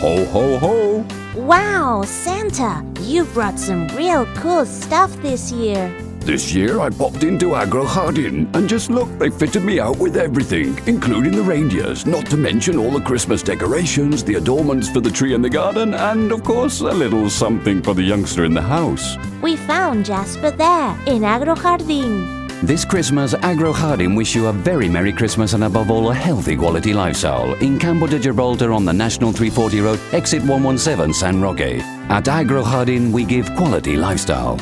Ho, ho, ho! Wow, Santa, you brought some real cool stuff this year. This year I popped into Agro Jardín and just look, they fitted me out with everything, including the reindeers, not to mention all the Christmas decorations, the adornments for the tree in the garden, and of course a little something for the youngster in the house. We found Jasper there in Agro Jardín. This Christmas, Agro wish you a very Merry Christmas and above all a healthy quality lifestyle in Campo de Gibraltar on the National 340 Road, exit 117 San Roque. At Agro we give quality lifestyle.